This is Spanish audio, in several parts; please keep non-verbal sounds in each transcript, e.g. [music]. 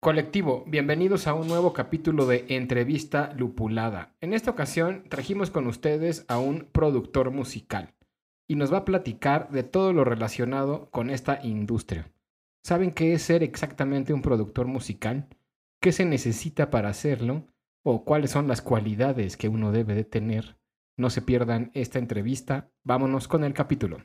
Colectivo, bienvenidos a un nuevo capítulo de Entrevista Lupulada. En esta ocasión trajimos con ustedes a un productor musical y nos va a platicar de todo lo relacionado con esta industria. ¿Saben qué es ser exactamente un productor musical? ¿Qué se necesita para hacerlo? ¿O cuáles son las cualidades que uno debe de tener? No se pierdan esta entrevista. Vámonos con el capítulo.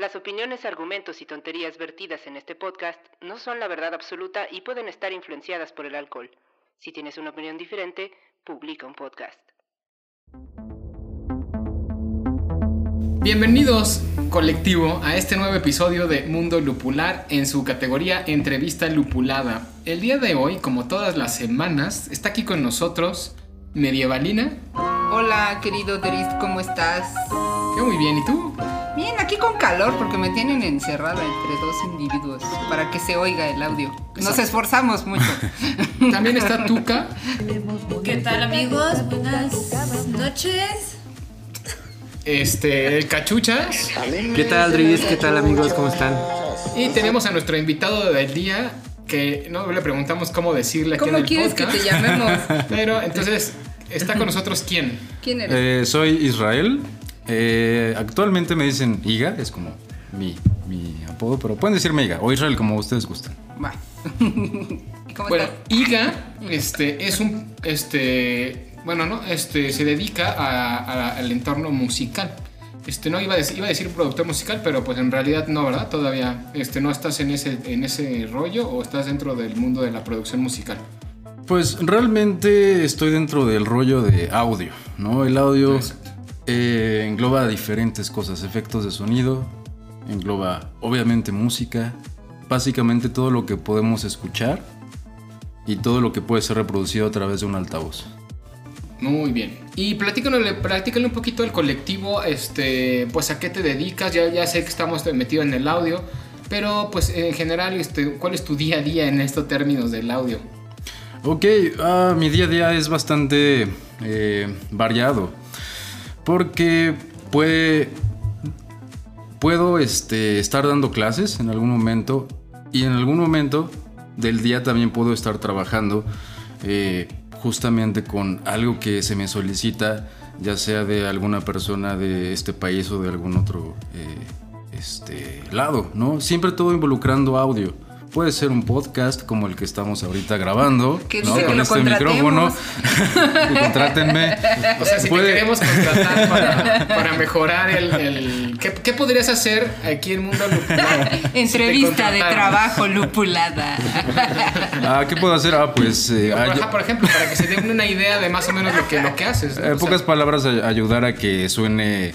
Las opiniones, argumentos y tonterías vertidas en este podcast no son la verdad absoluta y pueden estar influenciadas por el alcohol. Si tienes una opinión diferente, publica un podcast. Bienvenidos, colectivo, a este nuevo episodio de Mundo Lupular en su categoría Entrevista Lupulada. El día de hoy, como todas las semanas, está aquí con nosotros Medievalina. Hola, querido Derist, ¿cómo estás? Yo muy bien, ¿y tú? Con calor porque me tienen encerrada entre dos individuos para que se oiga el audio. Nos esforzamos mucho. [laughs] También está Tuca. ¿Qué tal amigos? Buenas noches. Este, el Cachuchas. ¿Qué tal, Dries? ¿Qué tal, amigos? ¿Cómo están? Y tenemos a nuestro invitado del día que no le preguntamos cómo decirle aquí en ¿Cómo el quieres que podcast. te llamemos? [laughs] Pero entonces, ¿está con nosotros quién? ¿Quién eres? Eh, soy Israel. Eh, actualmente me dicen Iga, es como mi, mi apodo, pero pueden decirme Iga o Israel como ustedes gustan. Va. [laughs] ¿Cómo Bueno? Iga este, es un. Este, bueno, ¿no? Este, se dedica a- a- al entorno musical. Este, no iba a, decir, iba a decir productor musical, pero pues en realidad no, ¿verdad? Todavía este, no estás en ese, en ese rollo o estás dentro del mundo de la producción musical. Pues realmente estoy dentro del rollo de audio, ¿no? El audio. Eh, engloba diferentes cosas, efectos de sonido, engloba obviamente música, básicamente todo lo que podemos escuchar y todo lo que puede ser reproducido a través de un altavoz. Muy bien. Y platícanos, platícale un poquito del colectivo, este, pues a qué te dedicas, ya, ya sé que estamos metidos en el audio, pero pues en general, este, ¿cuál es tu día a día en estos términos del audio? Ok, ah, mi día a día es bastante eh, variado. Porque puede, puedo este, estar dando clases en algún momento y en algún momento del día también puedo estar trabajando eh, justamente con algo que se me solicita, ya sea de alguna persona de este país o de algún otro eh, este, lado, ¿no? Siempre todo involucrando audio. Puede ser un podcast como el que estamos ahorita grabando, Que ¿no? que Con este micrófono. [laughs] Contrátenme. O sea, si Puede- te queremos contratar para, [laughs] para mejorar el... el- ¿qué, qué podrías hacer aquí en Mundo [laughs] si te Entrevista de trabajo lupulada. Ah, ¿qué puedo hacer? Ah, pues... eh, Por, ay- ajá, por ejemplo, para que se den una idea de más o menos lo que, lo que haces. ¿no? En O sea, pocas palabras, ay- ayudar a que suene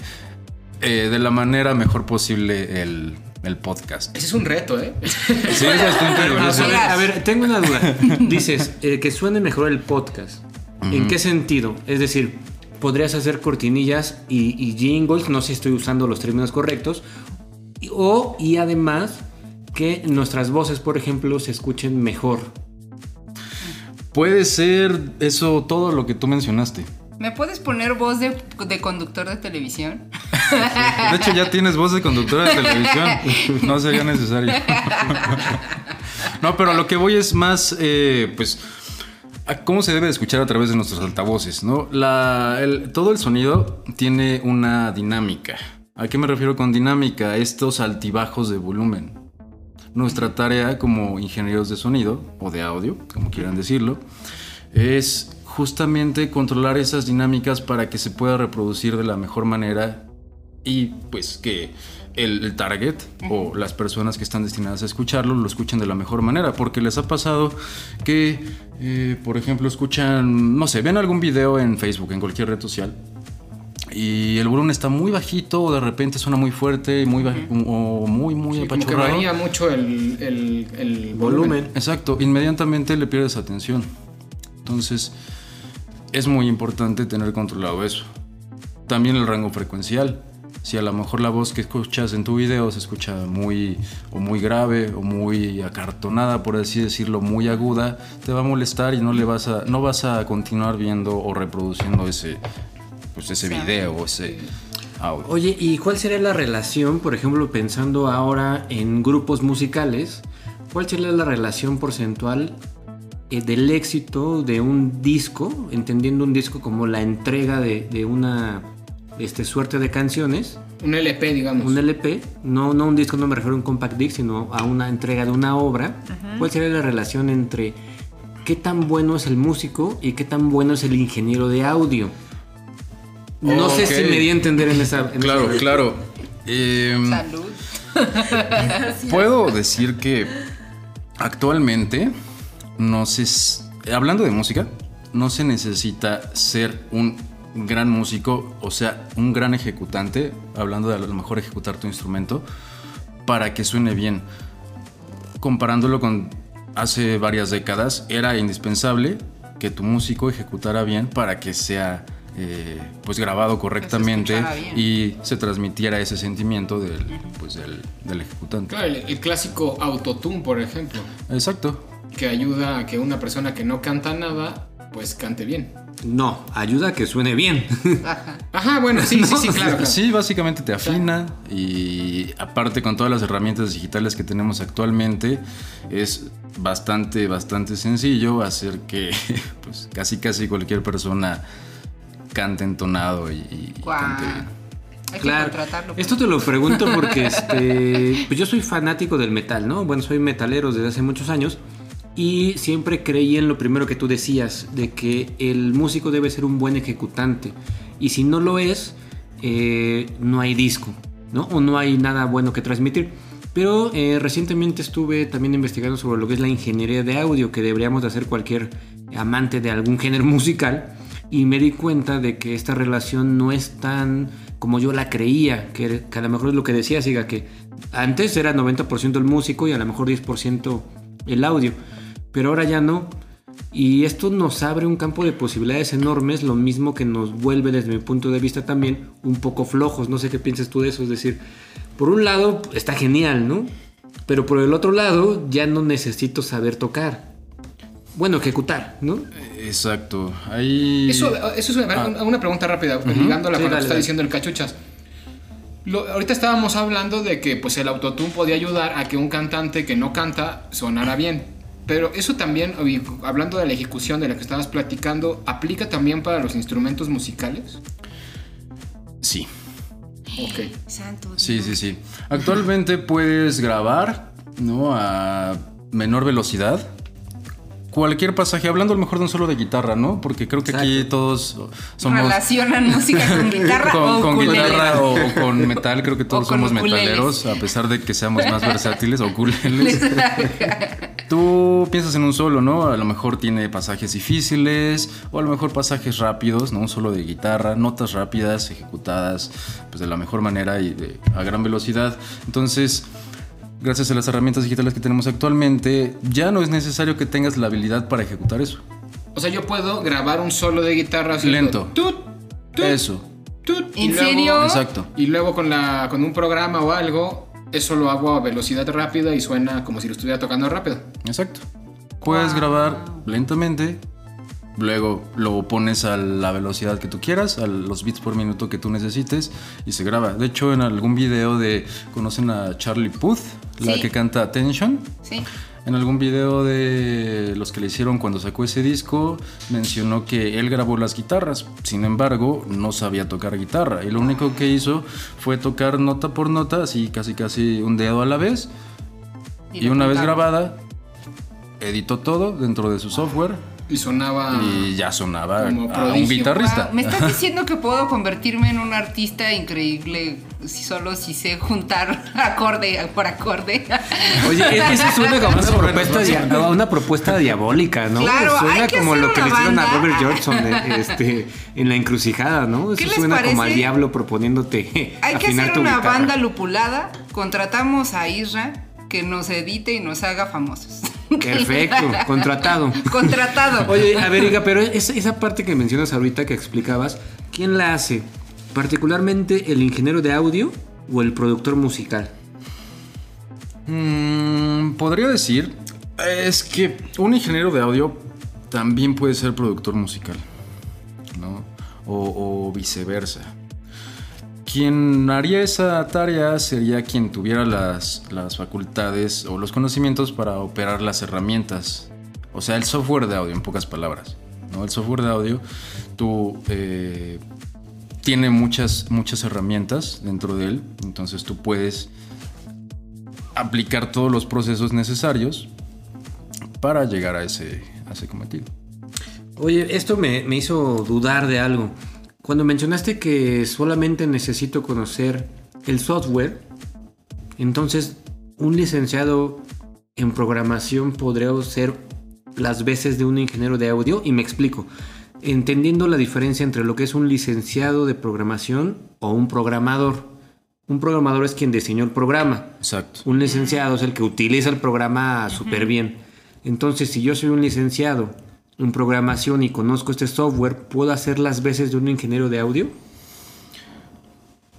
eh, de la manera mejor posible el, el podcast. ese es un reto, ¿eh? Sí, es bastante A difícil. ver, a ver, tengo una duda. [laughs] Dices eh, que suene mejor el podcast. ¿En qué sentido? Es decir, podrías hacer cortinillas y, y jingles, no sé si estoy usando los términos correctos, y- o y además que nuestras voces, por ejemplo, se escuchen mejor. Puede ser eso todo lo que tú mencionaste. ¿Me puedes poner voz de, de conductor de televisión? [laughs] De hecho, ya tienes voz de conductora de televisión. No sería necesario. [laughs] No, pero a lo que voy es más, eh, pues, a cómo se debe de escuchar a través de nuestros altavoces, ¿no? Todo el sonido tiene una dinámica. ¿A qué me refiero con dinámica? Estos altibajos de volumen. Nuestra tarea como ingenieros de sonido, o de audio, como quieran decirlo, es justamente controlar esas dinámicas para que se pueda reproducir de la mejor manera y pues que el, el target o las personas que están destinadas a escucharlo lo escuchen de la mejor manera. Porque les ha pasado que, eh, por ejemplo, escuchan, no sé, ven algún video en Facebook, en cualquier red social. y el volumen está muy bajito o de repente suena muy fuerte muy o muy muy Sí, como que apachurrado. varía mucho el, el- el volumen. Volumen. Exacto, inmediatamente le pierdes atención. Entonces, es muy importante tener controlado eso. También el rango frecuencial. Si a lo mejor la voz que escuchas en tu video se escucha muy o muy grave o muy acartonada, por así decirlo, muy aguda, te va a molestar y no le vas a no vas a continuar viendo o reproduciendo ese pues ese video o ese audio. Oye, ¿y cuál sería la relación, por ejemplo, pensando ahora en grupos musicales? ¿Cuál sería la relación porcentual eh, del éxito de un disco, entendiendo un disco como la entrega de, de una este, suerte de canciones, Un LP, digamos. un LP, no, no un disco, no me refiero a un compact disc, sino a una entrega de una obra? ¿Cuál sería la relación entre qué tan bueno es el músico y qué tan bueno es el ingeniero de audio? No sé si me di a entender en esa... en Claro, esa- claro. Em, Salud. [laughs] Puedo decir que actualmente no se hablando de música, no se necesita ser un gran músico, o sea, un gran ejecutante, hablando de a lo mejor ejecutar tu instrumento, para que suene bien. Comparándolo con hace varias décadas, era indispensable que tu músico ejecutara bien para que sea eh, pues grabado correctamente y se transmitiera ese sentimiento del, pues, del, del ejecutante. Claro, el, el clásico autotune, por ejemplo, Exacto. que ayuda a que una persona que no canta nada, pues cante bien. No, ayuda a que suene bien. [laughs] Ajá, bueno, sí, sí, sí, claro. claro. Sí, básicamente te afina y aparte con todas las herramientas digitales que tenemos actualmente es bastante, bastante sencillo hacer que [laughs] pues casi casi cualquier persona cante entonado y, y cante bien. Hay que claro. contratarlo. Esto te lo pregunto porque este, pues yo soy fanático del metal, ¿no? Bueno, soy metalero desde hace muchos años y siempre creí en lo primero que tú decías, de que el músico debe ser un buen ejecutante y si no lo es, eh, no hay disco, ¿no? O no hay nada bueno que transmitir. Pero eh, recientemente estuve también investigando sobre lo que es la ingeniería de audio que deberíamos de hacer cualquier amante de algún género [laughs] musical y me di cuenta de que esta relación no es tan como yo la creía, que, que a lo mejor es lo que decía, siga que antes era 90% el músico y a lo mejor 10% el audio, pero ahora ya no. Y esto nos abre un campo de posibilidades enormes, lo mismo que nos vuelve desde mi punto de vista también un poco flojos. No sé qué piensas tú de eso, es decir, por un lado está genial, ¿no? Pero por el otro lado ya no necesito saber tocar. Bueno, ejecutar, ¿no? Exacto. Ahí Eso, eso es una, una pregunta rápida, ligándola Sí, con lo que está dale. diciendo el cachuchas. Lo- ahorita estábamos hablando de que pues, el autotune podía ayudar a que un cantante que no canta sonara bien. Pero eso también, hablando de la ejecución de la que estabas platicando, ¿aplica también para los instrumentos musicales? sí. Ok. Santo Sí, sí, sí. Actualmente puedes grabar, ¿no? A menor velocidad. Cualquier pasaje, hablando a lo mejor de un solo de guitarra, ¿no? Porque creo que aquí todos somos... Relacionan [laughs] música con guitarra con, o con guitarra o con metal, creo que todos somos ukuleles. metaleros, a pesar de que seamos más versátiles o ukuleles. [laughs] Tú piensas en un solo, ¿no? A lo mejor tiene pasajes difíciles o a lo mejor pasajes rápidos, ¿no? Un solo de guitarra, notas rápidas, ejecutadas pues de la mejor manera y de- a gran velocidad. Entonces, gracias a las herramientas digitales que tenemos actualmente, ya no es necesario que tengas la habilidad para ejecutar eso. O sea, yo puedo grabar un solo de guitarra Lento. tut, tut, Eso. tut, y ¿En luego- serio? Exacto. Y luego con, la, con un programa o algo, eso lo hago a velocidad rápida y suena como si lo estuviera tocando rápido. Exacto. Puedes Wow. grabar lentamente, luego lo pones a la velocidad que tú quieras, a los bits por minuto que tú necesites y se graba. De hecho, en algún video de conocen a Charlie Puth, la Sí. que canta Attention. Sí. En algún video de los que le hicieron cuando sacó ese disco, mencionó que él grabó las guitarras. Sin embargo, no sabía tocar guitarra. Y lo único que hizo fue tocar nota por nota, así casi casi un dedo a la vez. Y, una vez grabada, editó todo dentro de su software Y sonaba. Y ya sonaba Como a un guitarrista. Wow, ¿Me estás [laughs] diciendo que puedo convertirme en un artista increíble si solo si sé juntar [laughs] acorde por acorde? Oye, eso suena como una [laughs] propuesta, una propuesta diabólica, ¿no? Claro, suena hay que como hacer lo que le hicieron a. Robert Johnson eh, este, en la encrucijada, ¿no? ¿Qué Eso les suena como al diablo proponiéndote Hay que hacer tu una guitarra. banda lupulada, contratamos a Isra que nos edite y nos haga famosos. [laughs] Perfecto, [laughs] contratado. Contratado. Oye, a ver, Iga, pero es- esa parte que mencionas ahorita que explicabas, ¿quién la hace? ¿Particularmente el ingeniero de audio o el productor musical? Mm, podría decir, es que un ingeniero de audio también puede ser productor musical, ¿no? O, o viceversa. Quien haría esa tarea sería quien tuviera las, las facultades o los conocimientos para operar las herramientas. O sea, el software de audio, en pocas palabras. ¿no? El software de audio, tú eh, tiene muchas, muchas herramientas dentro de él. Entonces tú puedes aplicar todos los procesos necesarios para llegar a ese, a ese cometido. Oye, esto me, me hizo dudar de algo. Cuando mencionaste que solamente necesito conocer el software, entonces un licenciado en programación podría ser las veces de un ingeniero de audio y me explico. Entendiendo la diferencia entre lo que es un licenciado de programación o un programador. Un programador es quien diseñó el programa. Exacto. Un licenciado es el que utiliza el programa súper bien. Entonces, si yo soy un licenciado en programación y conozco este software, ¿puedo hacer las veces de un ingeniero de audio?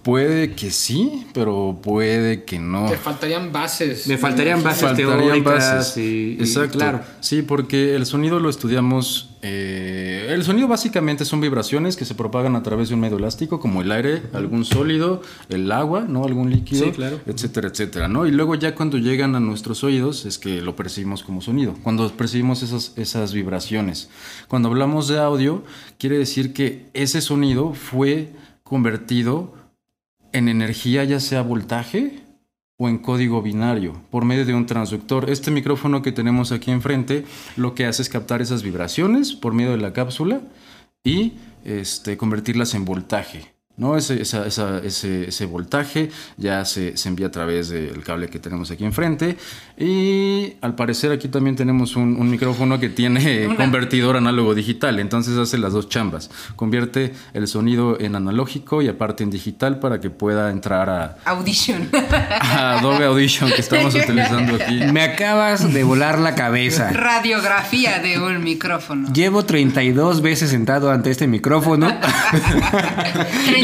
Puede que sí, pero puede que no. Te faltarían bases. Me faltarían bases Faltarían teóricas bases. y, y Exacto. claro. Sí, porque el sonido lo estudiamos. eh, el sonido básicamente son vibraciones que se propagan a través de un medio elástico, como el aire, algún sólido, el agua, ¿no? Algún líquido, Sí, claro. etcétera, etcétera, ¿no? Y luego ya cuando llegan a nuestros oídos es que lo percibimos como sonido. Cuando percibimos esas, esas vibraciones. Cuando hablamos de audio, quiere decir que ese sonido fue convertido en energía, ya sea voltaje o en código binario, por medio de un transductor. Este micrófono que tenemos aquí enfrente lo que hace es captar esas vibraciones por medio de la cápsula y este, convertirlas en voltaje. ¿No? Ese, esa- esa- ese, ese voltaje ya se, se envía a través del cable que tenemos aquí enfrente. Y al parecer aquí también tenemos un, un micrófono que tiene [laughs] Una- convertidor análogo digital. Entonces hace las dos chambas. Convierte el sonido en analógico y aparte en digital para que pueda entrar a, Audition. [laughs] a Adobe Audition que estamos [laughs] utilizando aquí. Me acabas de volar la cabeza. Radiografía de un micrófono. Llevo 32 veces sentado ante este micrófono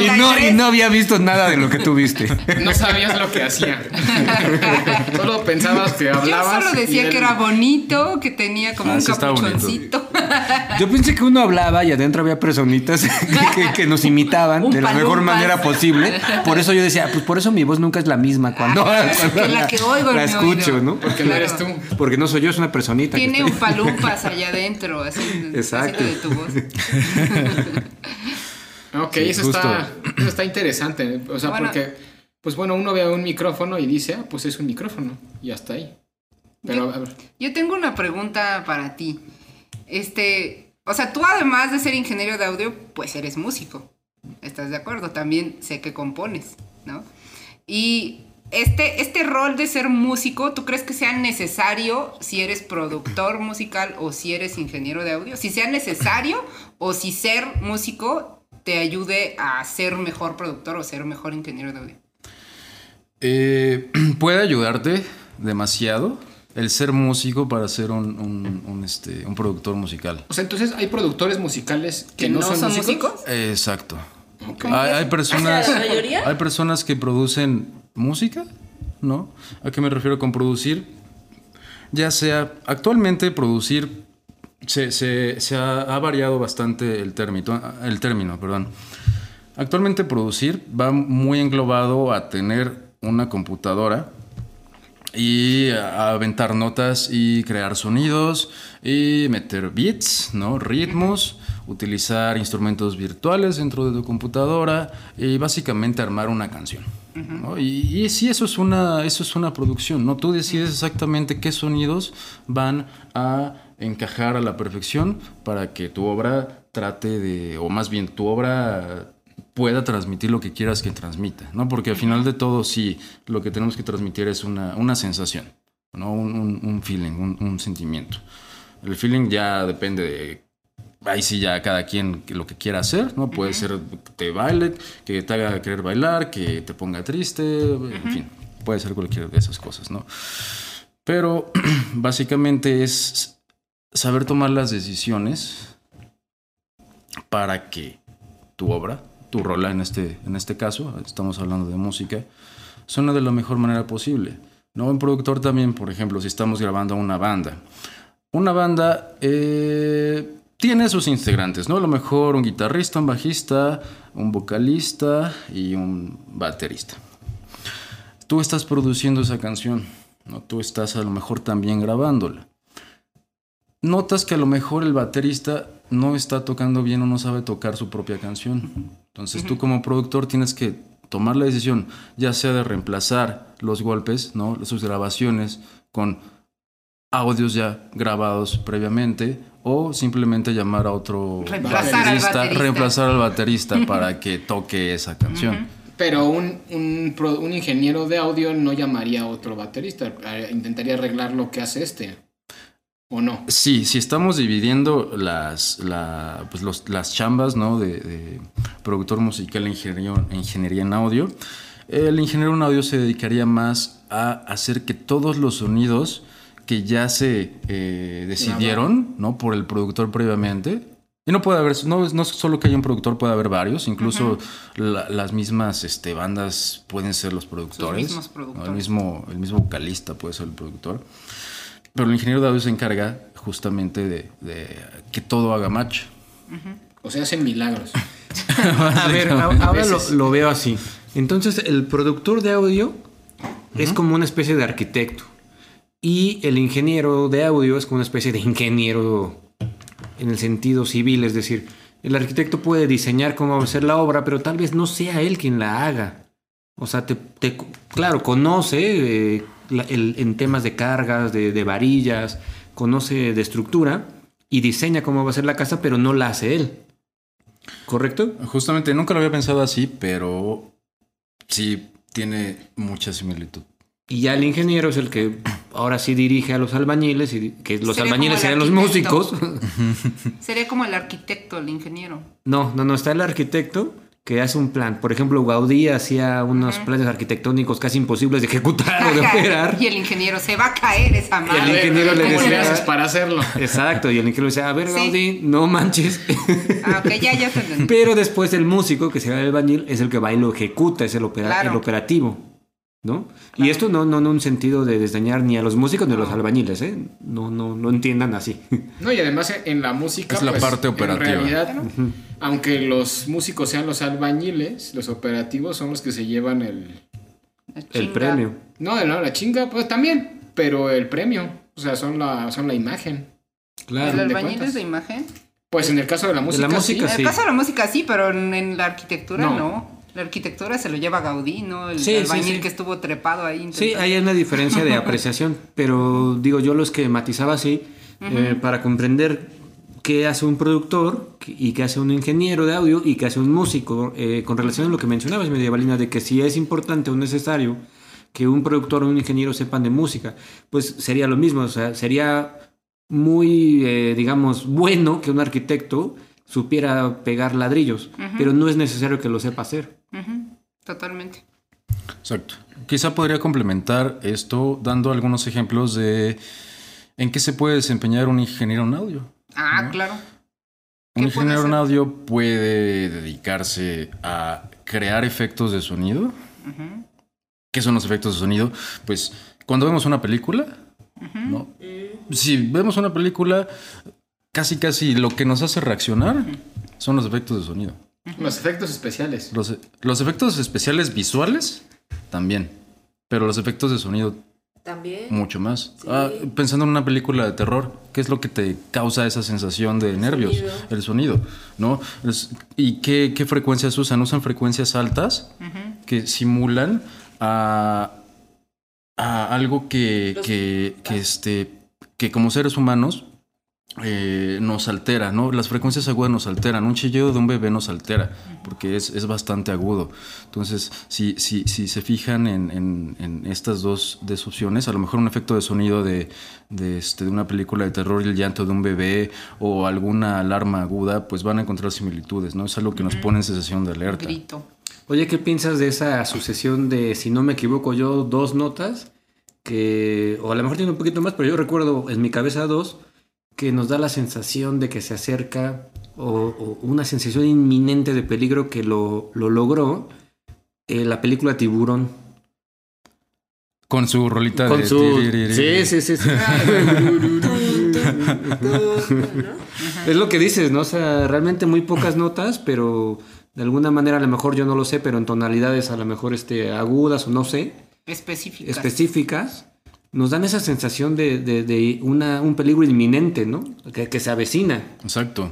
y, no, y no había visto nada de lo que tú viste. No sabías lo que hacía. [laughs] Solo pensabas que Yo hablabas. solo decía él- que era bonito, que tenía como Ah, un capuchoncito. [laughs] Yo pensé que uno hablaba y adentro había personitas [laughs] que, que- que nos imitaban Un de la mejor manera posible. Por eso yo decía, pues por eso mi voz nunca es la misma cuando, Ah, cuando la que oigo en la mi escucho, oído. ¿no? Porque no eres tú. Porque no soy yo, es una personita. Tiene un palumpas allá adentro, así, Exacto. así de tu voz. Ok, Sí, eso, está, eso está interesante. O sea, Bueno. porque, pues bueno, uno ve un micrófono y dice, ah, pues es un micrófono. Y hasta ahí. Pero, a ver, Yo tengo una pregunta para ti. Este, o sea, tú además de ser ingeniero de audio, pues eres músico. ¿Estás de acuerdo? También sé que compones, ¿no? Y este, este rol de ser músico, ¿tú crees que sea necesario si eres productor musical o si eres ingeniero de audio? Si sea necesario o si ser músico te ayude a ser mejor productor o ser mejor ingeniero de audio. Eh, [clears throat] puede ayudarte demasiado el ser músico para ser un, un- un, este, un productor musical. o sea, entonces hay productores musicales que, ¿Que no, no son, son músicos. músicos? Exacto. ¿Cómo Hay, personas, ¿La mayoría? hay personas que producen música, ¿no? ¿A qué me refiero con producir? Ya sea, actualmente producir se, se- se ha, ha variado bastante el término, el término, perdón. Actualmente producir va muy englobado a tener una computadora y a aventar notas y crear sonidos y meter beats, ¿no? Ritmos, utilizar instrumentos virtuales dentro de tu computadora y básicamente armar una canción. ¿no? Y, y sí, eso es, una, eso es una producción, ¿no? Tú decides exactamente qué sonidos van a encajar a la perfección para que tu obra trate de, o más bien tu obra pueda transmitir lo que quieras que transmita, ¿no? Porque al final de todo, sí, lo que tenemos que transmitir es una, una sensación, ¿no? Un, un- un feeling, un, un sentimiento. El feeling ya depende de... Ahí sí ya cada quien lo que quiera hacer, ¿no? Puede ser que te baile, que te haga querer bailar, que te ponga triste, en fin, puede ser cualquiera de esas cosas, ¿no? Pero [clears throat] básicamente es saber tomar las decisiones para que tu obra, tu rola en este, en este caso, estamos hablando de música, suene de la mejor manera posible. ¿no? Un productor también, por ejemplo, si estamos grabando una banda. Una banda eh, tiene sus integrantes, ¿no? A lo mejor un guitarrista, un bajista, un vocalista y un baterista. Tú estás produciendo esa canción, ¿no? Tú estás a lo mejor también grabándola notas que a lo mejor el baterista no está tocando bien o no sabe tocar su propia canción. Entonces tú como productor tienes que tomar la decisión, ya sea de reemplazar los golpes, ¿no? sus grabaciones con audios ya grabados previamente o simplemente llamar a otro Reemplazar al baterista. reemplazar al baterista para que toque esa canción. Pero un, un, un ingeniero de audio no llamaría a otro baterista, eh, intentaría arreglar lo que hace este. ¿O no? Sí, si estamos dividiendo las, la- pues los- las chambas ¿no? de, de productor musical e ingeniero- ingeniería en audio, el ingeniero en audio se dedicaría más a hacer que todos los sonidos que ya se eh, decidieron ¿no? por el productor previamente, y no puede haber, no, no solo que haya un productor, puede haber varios, incluso la- las mismas este, bandas pueden ser los productores, mismos ¿no? productores. el, mismo, el mismo vocalista puede ser el productor. Pero el ingeniero de audio se encarga justamente de, de que todo haga match. O sea, hacen milagros. [laughs] A ver, ahora lo, veo así. Entonces, el productor de audio es como una especie de arquitecto. Y el ingeniero de audio es como una especie de ingeniero en el sentido civil. Es decir, el arquitecto puede diseñar cómo va a ser la obra, pero tal vez no sea él quien la haga. O sea, te, te- claro, conoce eh, la- el- en temas de cargas, de, de varillas, conoce de estructura y diseña cómo va a ser la casa, pero no la hace él. ¿Correcto? Justamente nunca lo había pensado así, pero sí tiene mucha similitud. Y ya el ingeniero es el que ahora sí dirige a los albañiles, y que los Sería albañiles serían los músicos. [laughs] Sería como el arquitecto, el ingeniero. No, no, no, está el arquitecto que hace un plan. Por ejemplo, Gaudí hacía unos planes arquitectónicos casi imposibles de ejecutar o de operar. [laughs] y el ingeniero se va a caer esa El madre. ingeniero le ¿Cómo le decía- haces para hacerlo? Exacto, y el ingeniero decía, a ver, Sí. Gaudí, no manches. Ah, ok, ya, ya te entendí. Pero después el músico, que será el albañil, es el que va y lo ejecuta, es el, opera- Claro. el operativo. ¿No? Y esto no, no en un sentido de desdañar ni a los músicos ni a los albañiles, ¿eh? No, no, no entiendan así. [laughs] No, y además en la música. Es la pues, parte operativa. En realidad, aunque los músicos sean los albañiles, los operativos son los que se llevan el. El premio. No, no, la chinga, pues también, pero el premio. O sea, son la, son la imagen. Claro. ¿El albañil es de imagen? Pues en el caso de la música. música, sí. En el caso de la música sí, pero en, en la arquitectura No. no. La arquitectura se lo lleva Gaudí, ¿no? El Sí, sí, albañil sí. que estuvo trepado ahí. Sí, hay una diferencia de [laughs] apreciación, pero digo, yo lo esquematizaba así eh, para comprender qué hace un productor y qué hace un ingeniero de audio y qué hace un músico eh, con relación a lo que mencionabas, Medievalina, de que si es importante o necesario que un productor o un ingeniero sepan de música, pues sería lo mismo, o sea, sería muy, eh, digamos, bueno que un arquitecto supiera pegar ladrillos, pero no es necesario que lo sepa hacer. Totalmente. Exacto. Quizá podría complementar esto dando algunos ejemplos de en qué se puede desempeñar un ingeniero en audio. Ah, claro. Un ¿Qué puede ingeniero en audio puede dedicarse a crear efectos de sonido. ¿Qué son los efectos de sonido? Pues cuando vemos una película, ¿no? Si vemos una película, casi casi lo que nos hace reaccionar son los efectos de sonido. Los efectos especiales. Los, los efectos especiales visuales también, pero los efectos de sonido También. mucho más. Ah, pensando en una película de terror, ¿qué es lo que te causa esa sensación de nervios? sonido. El sonido, ¿no? Es- ¿Y qué, qué frecuencias usan? Usan frecuencias altas que simulan a, a algo que, Los- que, que, este, que como seres humanos eh, nos altera, ¿no? Las frecuencias agudas nos alteran. Un chillido de un bebé nos altera porque es, es bastante agudo. Entonces, si, si, si se fijan en, en- en estas dos opciones, a lo mejor un efecto de sonido de, de, este, de una película de terror y el llanto de un bebé o alguna alarma aguda, pues van a encontrar similitudes, ¿no? Es algo que nos pone en sensación de alerta. Grito. Oye, ¿qué piensas de esa sucesión de, si no me equivoco yo, dos notas? Que, o a lo mejor tiene un poquito más, pero yo recuerdo en mi cabeza dos, que nos da la sensación de que se acerca, o, o una sensación inminente de peligro que lo, lo logró eh, la película Tiburón. Con su rolita Con de... su... sí, sí. sí. [laughs] Es lo que dices, ¿no? O sea, realmente muy pocas notas, pero de alguna manera a lo mejor yo no lo sé, pero en tonalidades a lo mejor este, agudas o no sé, Específicas. específicas, nos dan esa sensación de, de- de una, un peligro inminente, ¿no? Que, que se avecina. Exacto.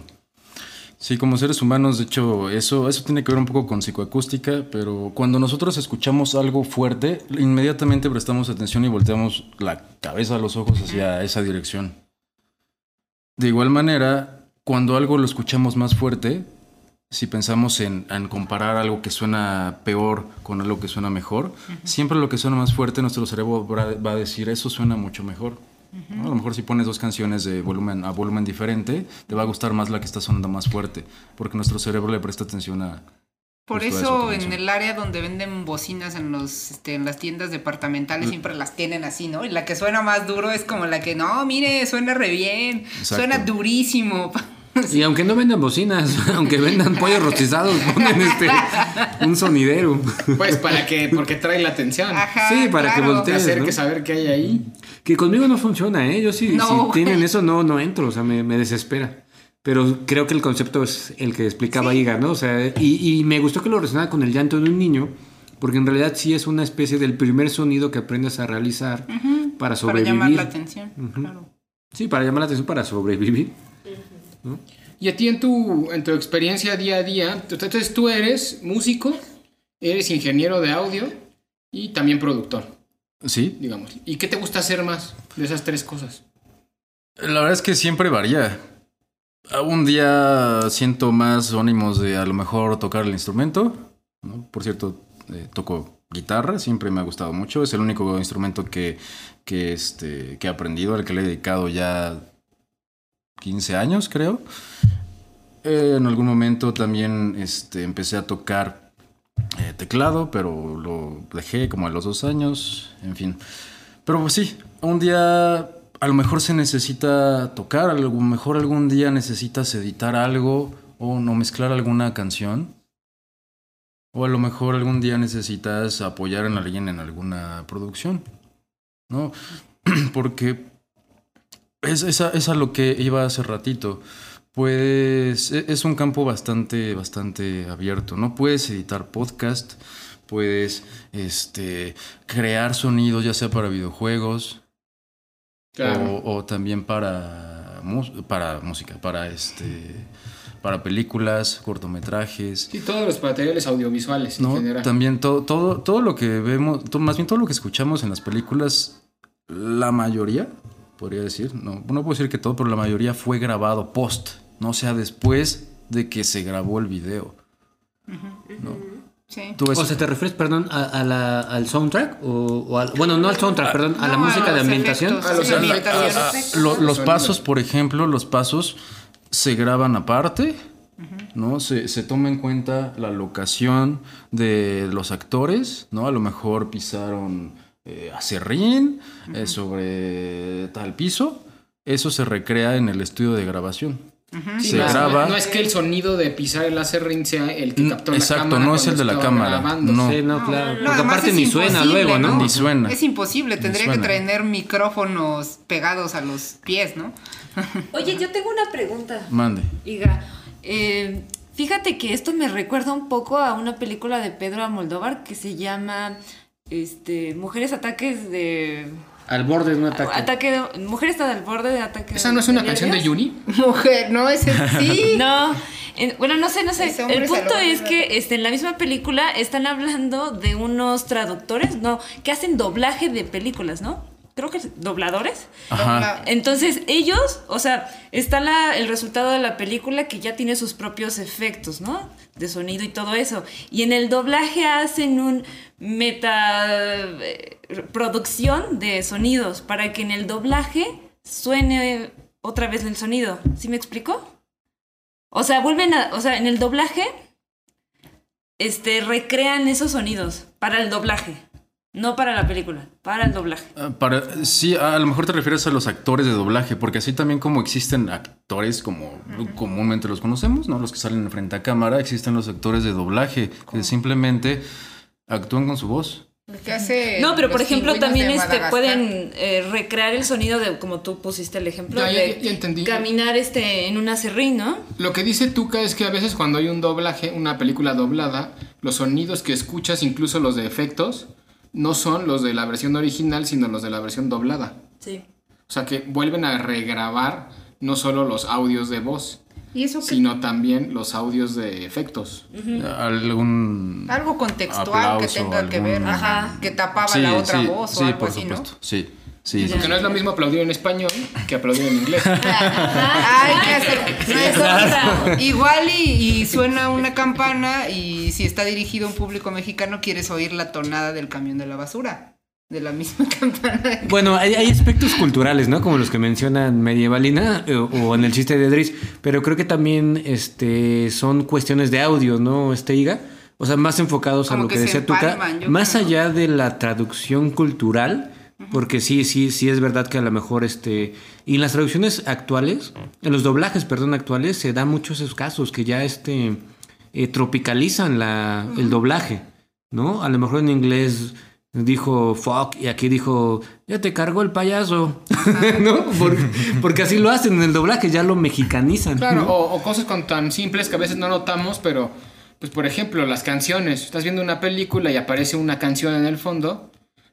Sí, como seres humanos, de hecho, eso, eso tiene que ver un poco con psicoacústica, pero cuando nosotros escuchamos algo fuerte, inmediatamente prestamos atención y volteamos la cabeza, los ojos hacia esa dirección. De igual manera, cuando algo lo escuchamos más fuerte, si pensamos en, en comparar algo que suena peor con algo que suena mejor, siempre lo que suena más fuerte, nuestro cerebro va a decir, eso suena mucho mejor. ¿no? A lo mejor si pones dos canciones de volumen a volumen diferente, te va a gustar más la que está sonando más fuerte, porque nuestro cerebro le presta atención a... Por eso en el área donde venden bocinas en los este, en las tiendas departamentales siempre las tienen así, ¿no? Y la que suena más duro es como la que no, mire, suena re bien, Exacto. suena durísimo. [laughs] Y aunque no vendan bocinas, [laughs] aunque vendan pollos rostizados, ponen este, un sonidero. Pues para que, porque trae la atención. Ajá, Sí, para que claro. Voltees. acerques ¿no? a ver qué hay ahí. Que conmigo no funciona, ¿eh? Yo sí, No, si güey. tienen eso, no, no entro, o sea, me, me desespera. Pero creo que el concepto es el que explicaba Iga, ¿no? O sea, y, y me gustó que lo relacionara con el llanto de un niño, porque en realidad sí es una especie del primer sonido que aprendes a realizar para Para sobrevivir. llamar la atención. claro. Sí, para llamar la atención, para sobrevivir. Y a ti en tu, en tu experiencia día a día, entonces tú eres músico, eres ingeniero de audio y también productor, Sí, digamos. ¿Y qué te gusta hacer más de esas tres cosas? La verdad es que siempre varía. Un día siento más ánimos de a lo mejor tocar el instrumento. ¿no? Por cierto, eh, toco guitarra, siempre me ha gustado mucho. Es el único instrumento que, que, este, que he aprendido, al que le he dedicado ya 15 años, creo. Eh, en algún momento también este, empecé a tocar eh, teclado, pero lo dejé como a los dos años, en fin. Pero pues sí, un día a lo mejor se necesita tocar, a lo mejor algún día necesitas editar algo o no mezclar alguna canción. O a lo mejor algún día necesitas apoyar a alguien en alguna producción. ¿No? [clears throat] Porque es, es, a, es a lo que iba hace ratito. Puedes. e- Es un campo bastante, bastante abierto. No puedes editar podcast. Puedes este, crear sonidos, ya sea para videojuegos. O, o también para, música, para este. Para películas, cortometrajes. Sí, todos los materiales audiovisuales en ¿no? general. También todo, todo, todo lo que vemos, más bien todo lo que escuchamos en las películas, la mayoría, podría decir, no, no puedo decir que todo, pero la mayoría fue grabado post, no o sea después de que se grabó el video. Sí. Tú ves- O sea, ¿te refieres, perdón, a, a la- al soundtrack? O, o al- bueno, no al soundtrack, perdón, a la No, a música de los ambientación. efectos. A los. Ah, pasos, por ejemplo, los pasos se graban aparte, ¿no? Se, se toma en cuenta la locación de los actores, ¿no? A lo mejor pisaron eh, acerrín eh, sobre tal piso. Eso se recrea en el estudio de grabación. Se no, graba. No es que el sonido de pisar el ring sea el que Mm, captó la exacto, cámara no es el de la cámara, grabando. no. Sí, no, claro. no, Porque aparte ni suena luego, ¿no? Ni suena. Es imposible, tendría que tener micrófonos pegados a los pies, ¿no? [laughs] Oye, yo tengo una pregunta. Mande. Iga, eh, fíjate que esto me recuerda un poco a una película de Pedro Almodóvar que se llama este, Mujeres Ataques de... Al borde de un ataque. Ataque de- Mujeres al borde de ataque ¿Esa no es una de canción de. Yuri? [laughs] Mujer, no es sí. [laughs] No, en- bueno, no sé, no sé. El punto es que este, en la misma película están hablando de unos traductores, no, que hacen doblaje de películas, ¿no? Creo que dobladores. Ajá. Entonces ellos, o sea, está la, el resultado de la película que ya tiene sus propios efectos, ¿no? De sonido y todo eso. Y en el doblaje hacen un meta eh, producción de sonidos para que en el doblaje suene otra vez el sonido. ¿Sí me explico? O sea, vuelven a, o sea, en el doblaje este recrean esos sonidos para el doblaje. No para la película, para el doblaje. Ah, Para, sí, a lo mejor te refieres a los actores de doblaje, porque así también como existen actores como comúnmente los conocemos, ¿no? Los que salen frente a cámara, existen los actores de doblaje que simplemente actúan con su voz. ¿Qué hace No, pero por ejemplo también este pueden eh, recrear el sonido de como tú pusiste el ejemplo Ya, de ya entendí. caminar este en un acerrín, ¿no? Lo que dice Tuca es que a veces cuando hay un doblaje, una película doblada, los sonidos que escuchas, incluso los de efectos, no son los de la versión original, sino los de la versión doblada. Sí. O sea que vuelven a regrabar no solo los audios de voz, ¿Y eso qué? sino también los audios de efectos. Algún Algo contextual que tenga que ver, Ajá. que tapaba Sí, la otra sí, voz o sí, algo por así, ¿no? supuesto. Sí, sí. Porque no es lo mismo aplaudir en español que aplaudir en inglés. [laughs] Que hacer. no es otra. Igual y, y suena una campana y si está dirigido a un público mexicano quieres oír la tonada del camión de la basura. De la misma [laughs] campana. Bueno, hay, hay aspectos culturales, ¿no? Como los que mencionan Medievalina eh, o, en el chiste de Dries, pero creo que también este, son cuestiones de audio, ¿no, este Iga? O sea, más enfocados Como a lo que que, decía Tuca, más allá de la traducción cultural, porque sí, sí, sí es verdad que a lo mejor este... Y en las traducciones actuales, en los doblajes, perdón, actuales, se da muchos esos casos que ya este, eh, tropicalizan la, el doblaje, ¿no? A lo mejor en inglés dijo fuck y aquí dijo ya te cargó el payaso, [laughs] ¿no? Por- porque así lo hacen en el doblaje, ya lo mexicanizan. Claro, ¿no? o, o cosas con tan simples que a veces no notamos, pero, pues por ejemplo, las canciones. Estás viendo una película y aparece una canción en el fondo.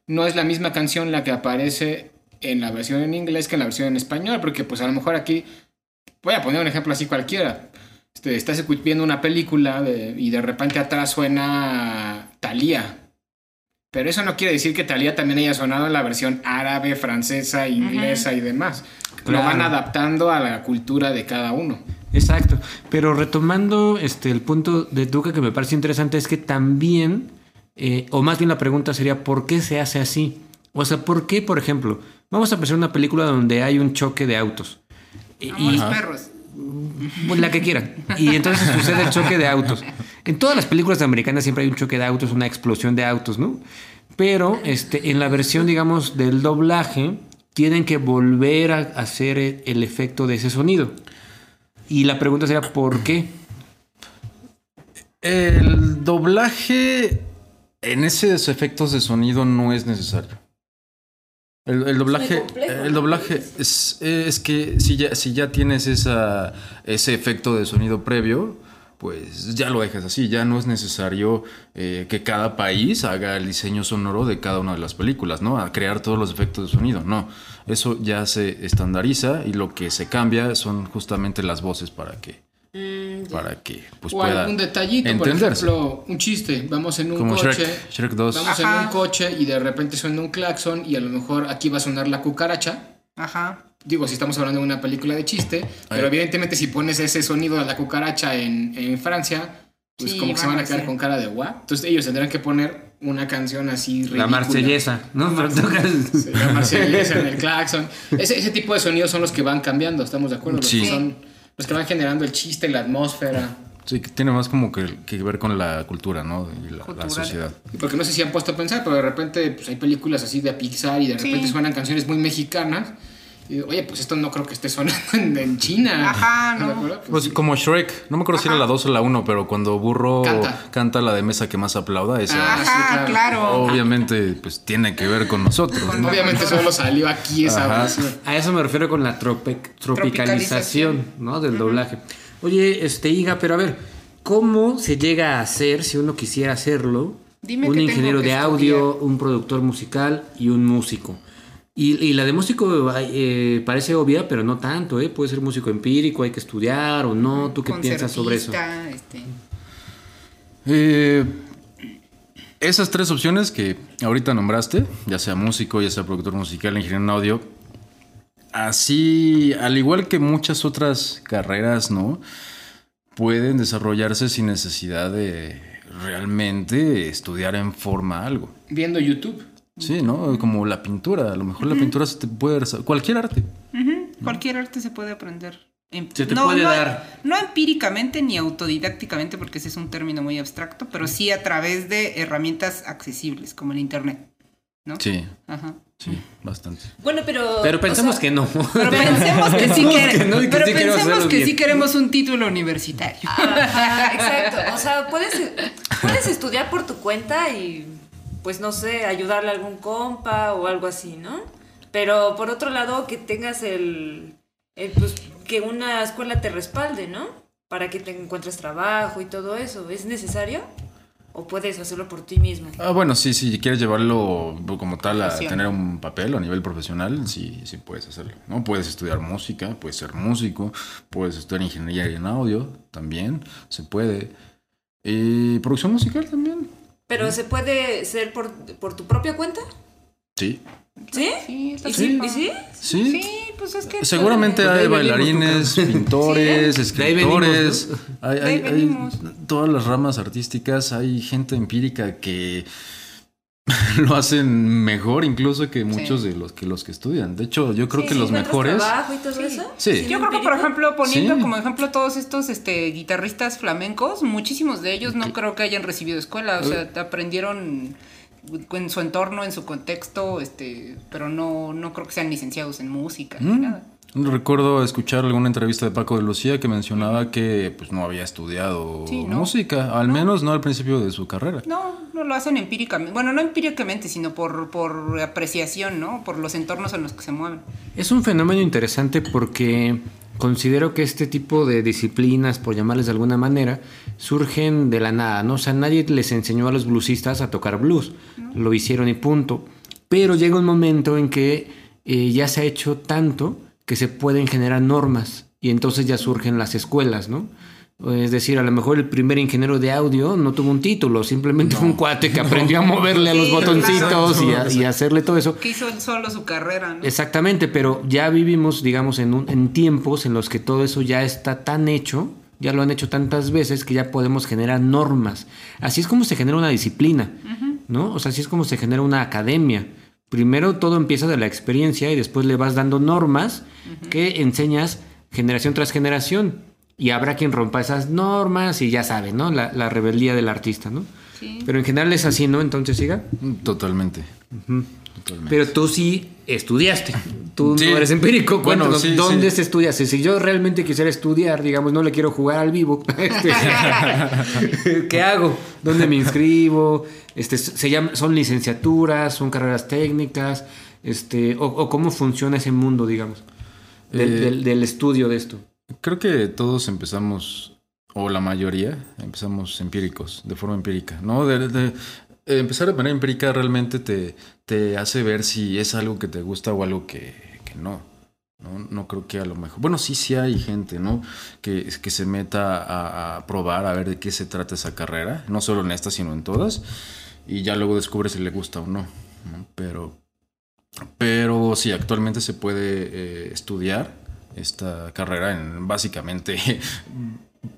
No es la misma canción la que aparece en la versión en inglés que en la versión en español, porque pues a lo mejor aquí, voy a poner un ejemplo así cualquiera. Este, estás viendo una película de- y de repente atrás suena Thalía. Pero eso no quiere decir que Thalía también haya sonado en la versión árabe, francesa, inglesa y demás. Lo van adaptando a la cultura de cada uno. Exacto. Pero retomando este el punto de Duca que me parece interesante es que también, eh, o más bien la pregunta sería, ¿por qué se hace así? O sea, ¿por qué, por ejemplo, vamos a pensar una película donde hay un choque de autos? Y, Amores y- perros. Pues la que quieran. Y entonces sucede el choque de autos. En todas las películas americanas siempre hay un choque de autos, una explosión de autos, ¿no? Pero este, en la versión, digamos, del doblaje, tienen que volver a hacer el, el efecto de ese sonido. Y la pregunta sería, ¿por qué? El doblaje en esos efectos de sonido no es necesario. El, el doblaje, el doblaje es, es que si ya, si ya tienes esa, ese efecto de sonido previo, pues ya lo dejas así. Ya no es necesario eh, que cada país haga el diseño sonoro de cada una de las películas, ¿no? A crear todos los efectos de sonido. No, eso ya se estandariza y lo que se cambia son justamente las voces para que, para que pues, o pueda algún detallito, por entenderse. ejemplo, un chiste. Vamos en un Como coche. Shrek, Shrek 2. Vamos Ajá. en un coche y de repente suena un claxon y a lo mejor aquí va a sonar la cucaracha. Ajá. Digo, si estamos hablando de una película de chiste, pero evidentemente si pones ese sonido de la cucaracha en, en Francia, pues Sí, como que se van a quedar con cara de guau. Entonces ellos tendrán que poner una canción así ridícula. La marsellesa, ¿no? La marsellesa en el claxon. Ese, ese tipo de sonidos son los que van cambiando, ¿estamos de acuerdo? Los Sí. que son los que van generando el chiste, la atmósfera. Sí, que tiene más como que, que ver con la cultura, ¿no? Y la, la sociedad. Y Porque no sé si han puesto a pensar, pero de repente pues, hay películas así de Pixar y de repente Sí. suenan canciones muy mexicanas. Y oye, pues esto no creo que esté sonando [laughs] en, en China. Ajá, [laughs] ¿De no. Pues, Pues sí. como Shrek, no me acuerdo si era la 2 o la 1, pero cuando Burro Canta. canta, la de mesa que más aplauda, esa Ah, sí, Ajá, claro. claro. obviamente pues tiene que ver con nosotros. ¿no? Obviamente solo salió aquí esa Ajá. versión. A eso me refiero con la trope- tropicalización, ¿no? Del doblaje. Oye, este Iga, pero a ver, ¿cómo se llega a hacer si uno quisiera hacerlo? Dime un ingeniero que de audio, un productor musical y un músico. Y, y la de músico eh, parece obvia, pero no tanto, ¿eh? Puede ser músico empírico, hay que estudiar o no. ¿Tú qué piensas sobre eso? Este, Eh, esas tres opciones que ahorita nombraste, ya sea músico, ya sea productor musical, ingeniero en audio, así, al igual que muchas otras carreras, ¿no? Pueden desarrollarse sin necesidad de realmente estudiar en forma algo. Viendo YouTube. Sí, ¿no? Como la pintura. A lo mejor la pintura se te puede... Cualquier arte. Cualquier arte se puede aprender. Se te puede no, dar. No empíricamente ni autodidácticamente, porque ese es un término muy abstracto, pero sí a través de herramientas accesibles, como el Internet. ¿No? Sí, Ajá. sí, bastante. Bueno, pero. Pero o pensemos sea, que no. Pero pensemos que [laughs] sí, que no que pero sí pensemos que sí queremos un título universitario. Ajá, exacto. O sea, puedes, puedes estudiar por tu cuenta y, pues no sé, ayudarle a algún compa o algo así, ¿no? Pero por otro lado, que tengas el, el, pues, que una escuela te respalde, ¿no? Para que te encuentres trabajo y todo eso. ¿Es necesario? ¿O puedes hacerlo por ti mismo? Ah, bueno, sí, si quieres llevarlo como tal a Profesión. tener un papel a nivel profesional, sí, sí puedes hacerlo. ¿no? Puedes estudiar música, puedes ser músico, puedes estudiar ingeniería en audio, también se puede. Y producción musical también. Pero se puede ser por, por tu propia cuenta? Sí. ¿Sí? Sí, está ¿Y sí? ¿Y sí? Sí. Sí, pues es que. Seguramente Pues hay bailarines, pintores, De ahí venimos, escritores, ¿no? hay, De ahí hay- hay todas las ramas artísticas, hay gente empírica que [laughs] lo hacen mejor incluso que muchos de los que los que estudian. De hecho, yo creo Sí, que sí, los ¿encuentras mejores trabajo y todo eso? Sí. ¿Sin Yo creo que, por ejemplo, poniendo Sí. como ejemplo todos estos este, guitarristas flamencos, muchísimos de ellos no creo que hayan recibido escuela, o sea, aprendieron en su entorno, en su contexto, este, pero no, no creo que sean licenciados en música ni Mm. nada. Recuerdo escuchar alguna entrevista de Paco de Lucía que mencionaba que pues no había estudiado Sí, ¿no? música, al menos no al principio de su carrera. No, no lo hacen empíricamente, bueno, no empíricamente, sino por, por apreciación, ¿no? Por los entornos en los que se mueven. Es un fenómeno interesante porque considero que este tipo de disciplinas, por llamarles de alguna manera, surgen de la nada, ¿no? O sea, nadie les enseñó a los bluesistas a tocar blues, lo hicieron y punto. Pero llega un momento en que eh, ya se ha hecho tanto que se pueden generar normas y entonces ya surgen las escuelas, ¿no? Es decir, a lo mejor el primer ingeniero de audio no tuvo un título, simplemente fue un cuate que aprendió a moverle a los Sí, botoncitos y, a- y hacerle todo eso. Que hizo solo su carrera, ¿no? Exactamente, pero ya vivimos, digamos, en, un- en tiempos en los que todo eso ya está tan hecho, ya lo han hecho tantas veces que ya podemos generar normas. Así es como se genera una disciplina, ¿no? O sea, así es como se genera una academia. Primero todo empieza de la experiencia y después le vas dando normas que enseñas generación tras generación. Y habrá quien rompa esas normas y ya sabe, ¿no? La, la rebeldía del artista, ¿no? Sí. Pero en general es así, ¿no? Entonces, siga. Totalmente. Totalmente. Pero tú sí estudiaste. Tú Sí. no eres empírico. Bueno, sí, ¿dónde sí. se estudia? Si yo realmente quisiera estudiar, digamos, no le quiero jugar al vivo. [laughs] este, [laughs] ¿Qué hago? ¿Dónde me inscribo? Este, se llama, ¿Son licenciaturas? ¿Son carreras técnicas? Este, o, o cómo funciona ese mundo, digamos? Del, Eh, del- del estudio de esto. Creo que todos empezamos, o la mayoría, empezamos empíricos, de forma empírica, ¿no? De, de- empezar de manera empírica realmente te, te hace ver si es algo que te gusta o algo que, que no. No, no creo que a lo mejor. Bueno, sí, sí hay gente, ¿no? Que, que se meta a, probar, a ver de qué se trata esa carrera. No solo en esta, sino en todas. Y ya luego descubre si le gusta o no. ¿no? Pero, pero sí, actualmente se puede eh, estudiar esta carrera en básicamente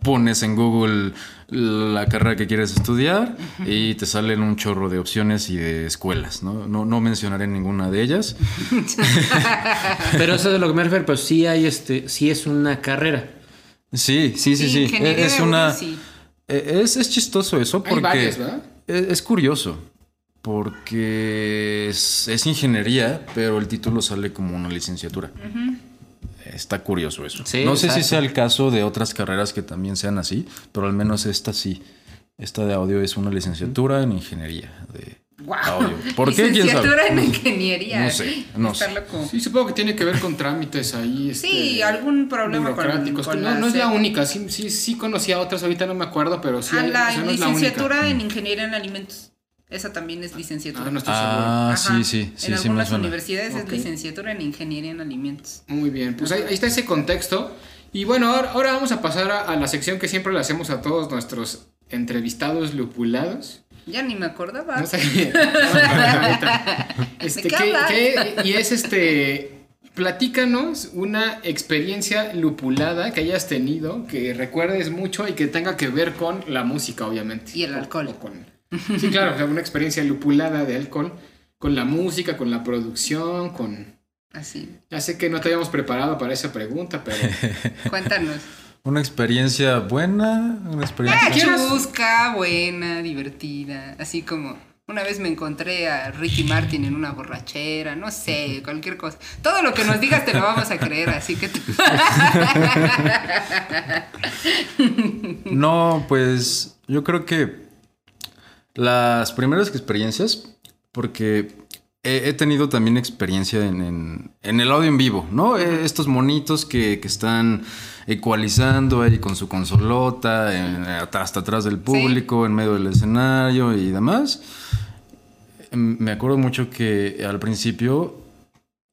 pones en Google la carrera que quieres estudiar y te salen un chorro de opciones y de escuelas, ¿no? No, no mencionaré ninguna de ellas. [laughs] Pero eso de lo que me refiero, pues sí hay este, sí es una carrera. Sí, sí, sí, sí. Es una... sí. Eh, Es, es chistoso eso Hay porque varias, ¿verdad? es, es curioso porque es, es ingeniería, pero el título sale como una licenciatura. Está curioso eso. Sí, no sé si sea el caso de otras carreras que también sean así, pero al menos esta sí. Esta de audio es una licenciatura en ingeniería de Guau. audio. ¿Por qué? ¿Quién sabe? Licenciatura en ingeniería. No sé, no sé. loco. Sí, supongo que tiene que ver con trámites ahí. Sí, este, algún problema con- burocráticos. con no, la no es la única. Sí, sí, sí conocía otras, ahorita no me acuerdo, pero sí. Ah, hay- la o sea, no es la única. licenciatura en ingeniería en alimentos. Esa también es licenciatura. Ah, no estoy Ah, sí, sí, sí, en sí algunas universidades Ok. es licenciatura en ingeniería en alimentos. Muy bien, pues ahí, ahí está ese contexto. Y bueno, ahora, ahora vamos a pasar a, a la sección que siempre le hacemos a todos nuestros entrevistados lupulados. Ya ni me acordaba. No sé. [laughs] Este, ¿De qué qué- y es este. Platícanos una experiencia lupulada que hayas tenido, que recuerdes mucho y que tenga que ver con la música, obviamente. Y el alcohol. O con- sí, claro, o sea, una experiencia lupulada de alcohol, con la música, con la producción, con... Así. Ya sé que no te habíamos preparado para esa pregunta, pero... [laughs] Cuéntanos. Una experiencia buena, una experiencia... Ah, chusca, buena, divertida. Así como una vez me encontré a Ricky Martin en una borrachera, no sé, cualquier cosa. Todo lo que nos digas te lo vamos a creer, así que... tú- [laughs] No, pues yo creo que las primeras experiencias, porque he, tenido también experiencia en, en- en el audio en vivo, ¿no? Eh, Estos monitos que, que están ecualizando ahí con su consolota, en- hasta atrás del público, en medio del escenario y demás. Em, Me acuerdo mucho que al principio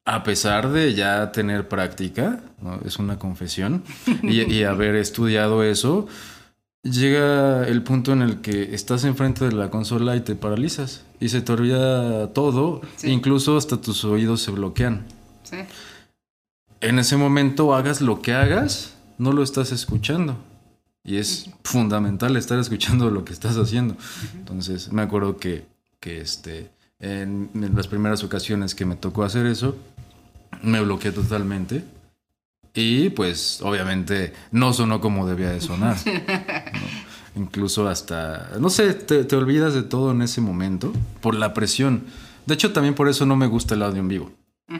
a pesar de ya tener práctica, ¿no? es una confesión, y, y haber estudiado eso, llega el punto en el que estás enfrente de la consola y te paralizas y se te olvida todo, Sí. incluso hasta tus oídos se bloquean. Sí. En ese momento hagas lo que hagas, no lo estás escuchando. Y es fundamental estar escuchando lo que estás haciendo. Entonces, me acuerdo que, que este, en, en las primeras ocasiones que me tocó hacer eso, me bloqueé totalmente. Y pues, obviamente, no sonó como debía de sonar. [laughs] ¿no? Incluso hasta, no sé, te, te olvidas de todo en ese momento por la presión. De hecho, también por eso no me gusta el audio en vivo.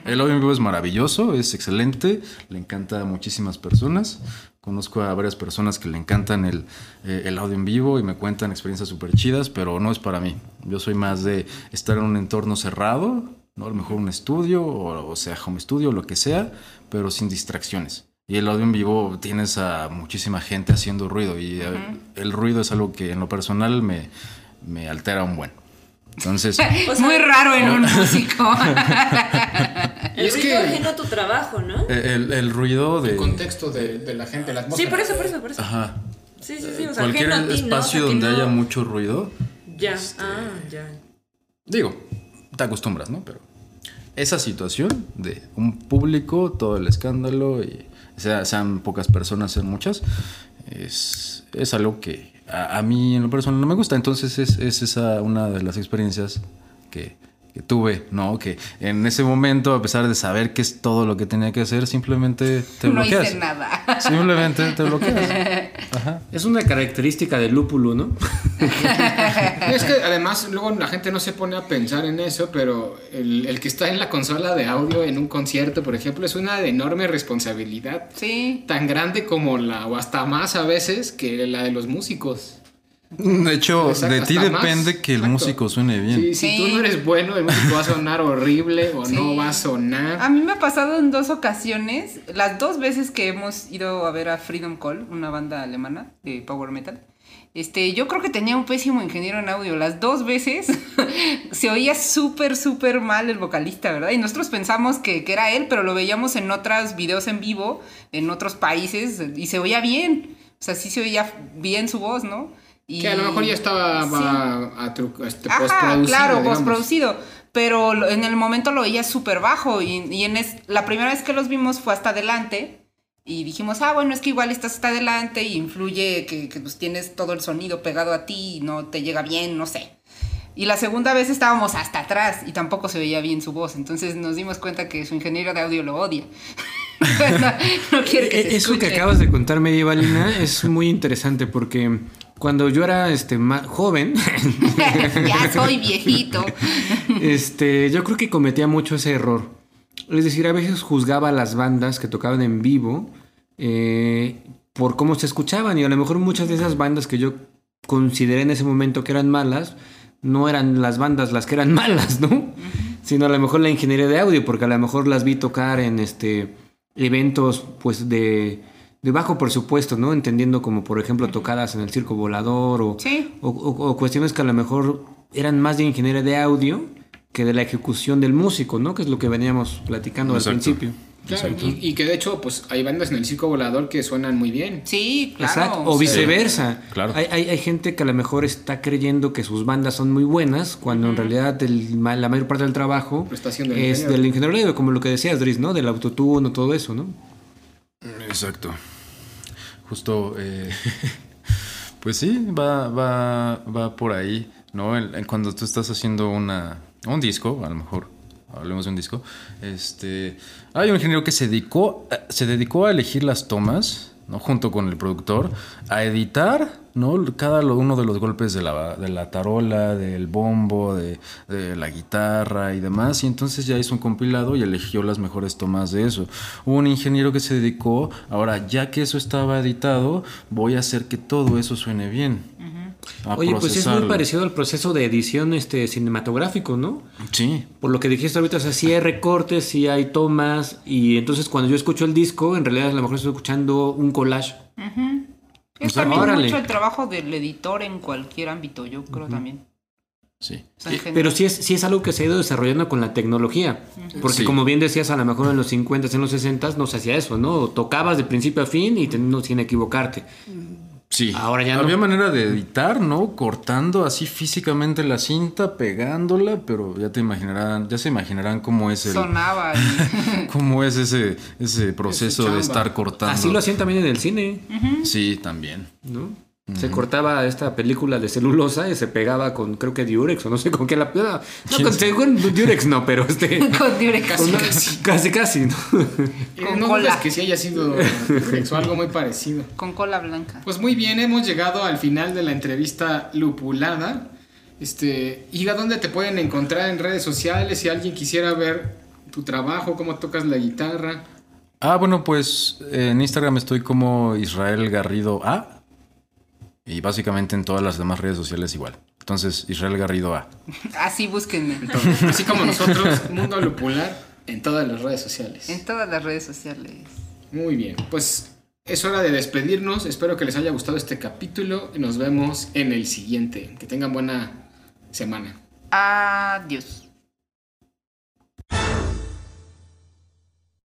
El audio en vivo es maravilloso, es excelente, le encanta a muchísimas personas. Conozco a varias personas que le encantan el, eh, el audio en vivo y me cuentan experiencias súper chidas, pero no es para mí. Yo soy más de estar en un entorno cerrado, ¿no? a lo mejor un estudio, o, o sea, home studio, lo que sea, pero sin distracciones. Y el audio en vivo tienes a muchísima gente haciendo ruido y eh, el ruido es algo que en lo personal me, me altera un buen. Entonces, [laughs] O sea, Muy raro en un [laughs] músico. El es ruido que- ajeno a tu trabajo, ¿no? eh, el, el ruido de... El contexto de, de la gente, la Sí, atmósfera. por eso, por eso, por eso. Ajá. Sí, sí, sí. O sea, Cualquier ajeno a ti, ¿no? O espacio donde no- haya mucho ruido, Ya, este, ah, ya. digo, te acostumbras, ¿no? Pero esa situación de un público, todo el escándalo, y sea, sean pocas personas, sean muchas, es, es algo que a, a mí en lo personal no me gusta. Entonces es, es esa una de las experiencias que, que tuve, ¿no? Que en ese momento, a pesar de saber qué es todo lo que tenía que hacer, simplemente te no bloqueas. hice nada. Simplemente te bloqueas. [laughs] Ajá. Es una característica del lúpulo, ¿no? Y [laughs] es que además luego la gente no se pone a pensar en eso, pero el, el que está en la consola de audio en un concierto, por ejemplo, es una enorme responsabilidad. Sí. Tan grande como la, o hasta más a veces, que la de los músicos. De hecho, Exacto, de ti hasta más. depende que el Exacto. músico suene bien. Sí, si Sí. tú no eres bueno, el músico va a sonar horrible o Sí. no va a sonar. A mí me ha pasado en dos ocasiones, las dos veces que hemos ido a ver a Freedom Call, una banda alemana de power metal. Este, yo creo que tenía un pésimo ingeniero en audio. Las dos veces [laughs] se oía súper, súper mal el vocalista, ¿verdad? Y nosotros pensamos que, que era él, pero lo veíamos en otros videos en vivo, en otros países, y se oía bien. O sea, sí se oía bien su voz, ¿no? Y... Que a lo mejor ya estaba Sí. a tru- este, Ajá, postproducido, claro, digamos. postproducido. Pero en el momento lo oía súper bajo. Y, y en es- la primera vez que los vimos fue hasta adelante. Y dijimos, ah, bueno, es que igual estás hasta adelante y influye que, que, pues, tienes todo el sonido pegado a ti y no te llega bien, no sé. Y la segunda vez estábamos hasta atrás y tampoco se veía bien su voz. Entonces nos dimos cuenta que su ingeniero de audio lo odia. [laughs] no, no quiere que se Eh, Eso que acabas de contar, Medievalina, es muy interesante porque cuando yo era este, más joven, [laughs] ya soy viejito. este, yo creo que cometía mucho ese error. Es decir, a veces juzgaba a las bandas que tocaban en vivo eh, por cómo se escuchaban y a lo mejor muchas de esas bandas que yo consideré en ese momento que eran malas, no eran las bandas las que eran [laughs] malas, ¿no? Sino a lo mejor la ingeniería de audio, porque a lo mejor las vi tocar en este eventos pues de, de bajo presupuesto, ¿no? Entendiendo como por ejemplo tocadas en el circo volador o, Sí. o, o- o cuestiones que a lo mejor eran más de ingeniería de audio que de la ejecución del músico, ¿no? Que es lo que veníamos platicando Exacto. al principio. Claro, y, y que de hecho, pues hay bandas en el circo volador que suenan muy bien. Sí, claro. Exacto. O viceversa. claro. Hay, hay, hay gente que a lo mejor está creyendo que sus bandas son muy buenas, cuando en realidad el ma- la mayor parte del trabajo es ingeniero. del ingeniero de audio, como lo que decías, Dries, ¿no? Del autotune o todo eso, ¿no? Exacto. Justo, eh, [laughs] pues sí, va, va, va por ahí, ¿no? Cuando tú estás haciendo una, un disco, a lo mejor, hablemos de un disco, este, hay un ingeniero que se dedicó, a- se dedicó a elegir las tomas, ¿no? Junto con el productor, a editar, ¿no? Cada uno de los golpes de la, de la tarola, del bombo, de, de la guitarra y demás, y entonces ya hizo un compilado y eligió las mejores tomas de eso. Hubo un ingeniero que se dedicó, ahora ya que eso estaba editado, voy a hacer que todo eso suene bien. A Oye, pues es muy parecido al proceso de edición este cinematográfico, ¿no? Sí, Por lo que dijiste ahorita, o sea, sí hay recortes, sí hay tomas, y entonces cuando yo escucho el disco, en realidad a lo mejor estoy escuchando un collage. Es sea, también órale. mucho el trabajo del editor en cualquier ámbito, yo creo también. sí. O sea. Pero sí es, sí es algo que se ha ido desarrollando con la tecnología. Porque Sí. como bien decías, a lo mejor en los 50s, en los 60s no se hacía eso, ¿no? Tocabas de principio a fin y no sin equivocarte. Sí. Ahora ya no. Había manera de editar, ¿no? Cortando así físicamente la cinta, pegándola, pero ya te imaginarán, ya se imaginarán cómo es el, Sonaba. [laughs] cómo es ese, ese proceso de estar cortando. Así lo hacían también en el cine, Sí, también. ¿no? Se cortaba esta película de celulosa y se pegaba con, creo que Durex o no sé con qué la... No, no con, según Durex no, pero este... [laughs] con Durex. con- casi, casi, ¿no? Eh, Con no cola. que sí haya sido Durex o algo muy parecido. Con cola blanca. Pues muy bien, hemos llegado al final de la entrevista lupulada. Este, Iga, ¿dónde te pueden encontrar en redes sociales? Si alguien quisiera ver tu trabajo, cómo tocas la guitarra. Ah, bueno, pues en Instagram estoy como Israel Garrido A. Y básicamente en todas las demás redes sociales igual. Entonces, Israel Garrido A. [laughs] Así búsquenme. Así como nosotros, Mundo Lupular, en todas las redes sociales. En todas las redes sociales. Muy bien, pues es hora de despedirnos. Espero que les haya gustado este capítulo y nos vemos en el siguiente. Que tengan buena semana. Adiós.